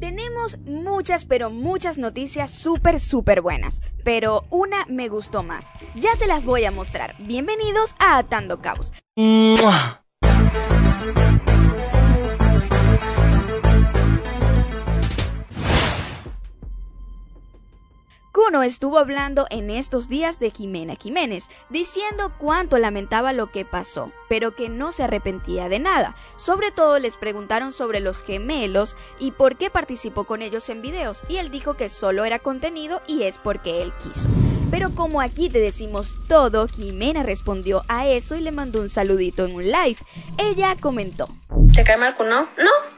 Tenemos muchas, pero muchas noticias súper, súper buenas. Pero una me gustó más. Ya se las voy a mostrar. Bienvenidos a Atando Cabos. Estuvo hablando en estos días de Jimena Jiménez, diciendo cuánto lamentaba lo que pasó, pero que no se arrepentía de nada. Sobre todo les preguntaron sobre los gemelos y por qué participó con ellos en videos, y él dijo que solo era contenido y es porque él quiso. Pero como aquí te decimos todo, Jimena respondió a eso y le mandó un saludito en un live. Ella comentó. ¿Te cae mal Kuno? No,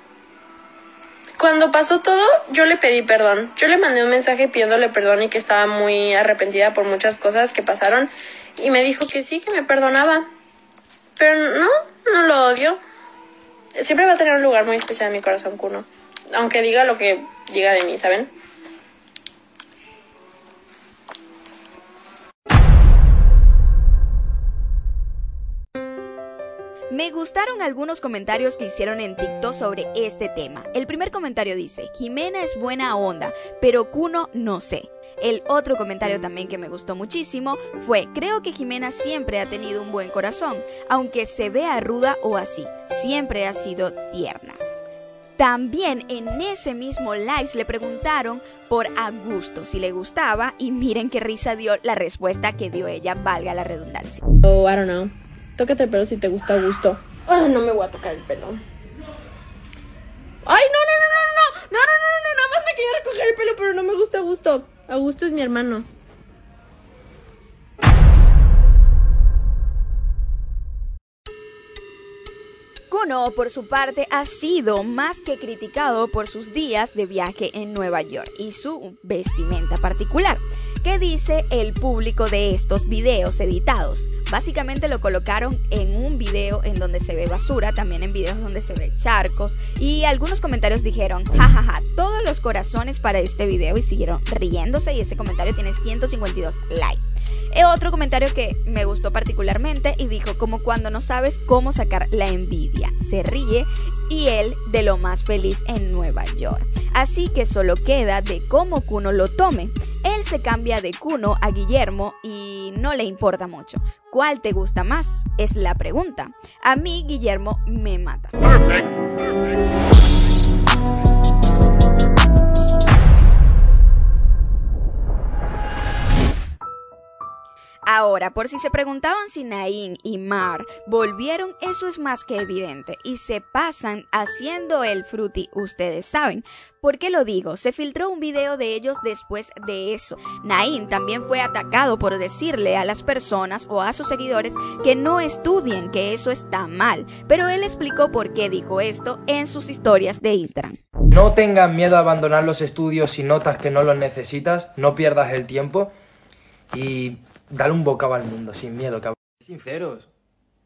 cuando pasó todo, yo le pedí perdón. Yo le mandé un mensaje pidiéndole perdón y que estaba muy arrepentida por muchas cosas que pasaron. Y me dijo que sí, que me perdonaba. Pero no, no lo odio. Siempre va a tener un lugar muy especial en mi corazón, Kuno. Aunque diga lo que diga de mí, ¿saben? Me gustaron algunos comentarios que hicieron en TikTok sobre este tema. El primer comentario dice, Jimena es buena onda, pero Kuno no sé. El otro comentario también que me gustó muchísimo fue, creo que Jimena siempre ha tenido un buen corazón, aunque se vea ruda o así, siempre ha sido tierna. También en ese mismo live le preguntaron por Augusto si le gustaba y miren qué risa dio la respuesta que dio ella, valga la redundancia. Oh, I don't know. Tócate el pelo si te gusta gusto. Ah, no me voy a tocar el pelo. ¡Ay, no, no, no, no, no! No, no, no, no, nada más me quería recoger el pelo, pero no me gusta gusto. Augusto es mi hermano. Kuno, por su parte, ha sido más que criticado por sus días de viaje en Nueva York y su vestimenta particular. ¿Qué dice el público de estos videos editados? Básicamente lo colocaron en un video en donde se ve basura, también en videos donde se ve charcos y algunos comentarios dijeron, jajaja, todos los corazones para este video y siguieron riéndose y ese comentario tiene 152 likes. E otro comentario que me gustó particularmente y dijo como cuando no sabes cómo sacar la envidia, se ríe y él de lo más feliz en Nueva York. Así que solo queda de cómo Kuno lo tome. Él se cambia de Kuno a Guillermo y no le importa mucho. ¿Cuál te gusta más? Es la pregunta. A mí Guillermo me mata. Ahora, por si se preguntaban si Nain y Mar volvieron, eso es más que evidente y se pasan haciendo el fruity, ustedes saben. ¿Por qué lo digo? Se filtró un video de ellos después de eso. Nain también fue atacado por decirle a las personas o a sus seguidores que no estudien, que eso está mal, pero él explicó por qué dijo esto en sus historias de Instagram. No tengas miedo a abandonar los estudios si notas que no los necesitas, no pierdas el tiempo y dale un bocado al mundo, sin miedo, cabrón. Sinceros,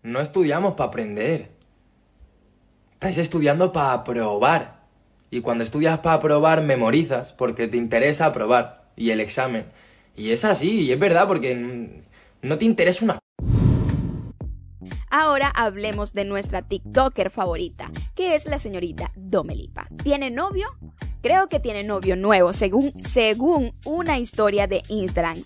no estudiamos para aprender. Estáis estudiando para aprobar. Y cuando estudias para aprobar, memorizas, porque te interesa aprobar. Y el examen. Y es así, y es verdad, porque no te interesa una... Ahora hablemos de nuestra TikToker favorita, que es la señorita Domelipa. ¿Tiene novio? Creo que tiene novio nuevo, según, según una historia de Instagram.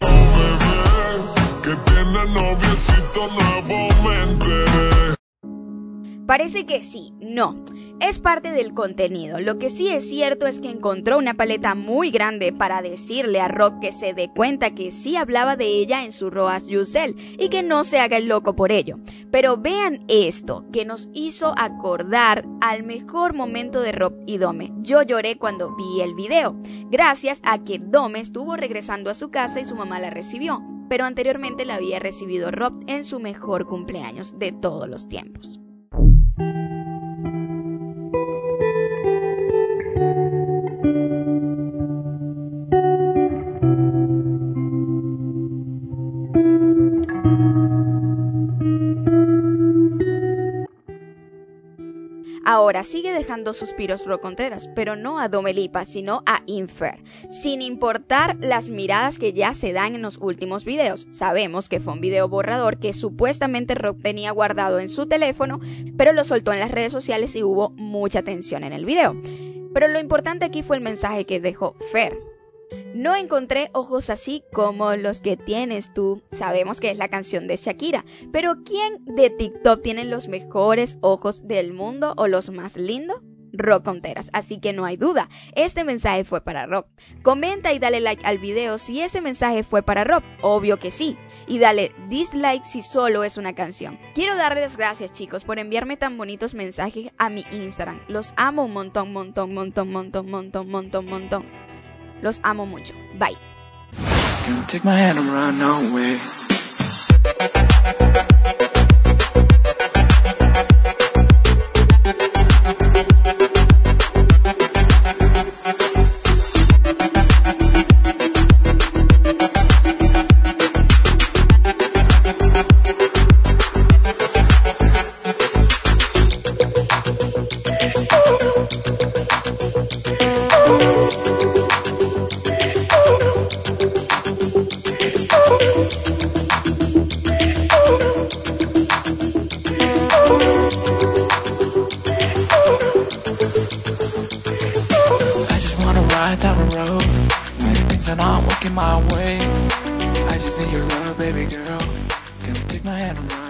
Parece que sí, no. Es parte del contenido. Lo que sí es cierto es que encontró una paleta muy grande para decirle a Rock que se dé cuenta que sí hablaba de ella en su Roas Yusel y que no se haga el loco por ello. Pero vean esto, que nos hizo acordar al mejor momento de Rob y Dome. Yo lloré cuando vi el video, gracias a que Dome estuvo regresando a su casa y su mamá la recibió pero anteriormente la había recibido Rob en su mejor cumpleaños de todos los tiempos. Ahora sigue dejando suspiros Ro Contreras, pero no a Domelipa, sino a Infer, sin importar las miradas que ya se dan en los últimos videos. Sabemos que fue un video borrador que supuestamente Rock tenía guardado en su teléfono, pero lo soltó en las redes sociales y hubo mucha tensión en el video. Pero lo importante aquí fue el mensaje que dejó Fer. No encontré ojos así como los que tienes tú. Sabemos que es la canción de Shakira, pero ¿quién de TikTok tiene los mejores ojos del mundo o los más lindos? Rock Conteras, así que no hay duda, este mensaje fue para Rock. Comenta y dale like al video si ese mensaje fue para Rock, obvio que sí, y dale dislike si solo es una canción. Quiero darles gracias chicos por enviarme tan bonitos mensajes a mi Instagram, los amo un montón, montón, montón, montón, montón, montón, montón. Los amo mucho, bye. Ride down the road when things are not working my way. I just need your love, baby girl. Can you take my hand and run?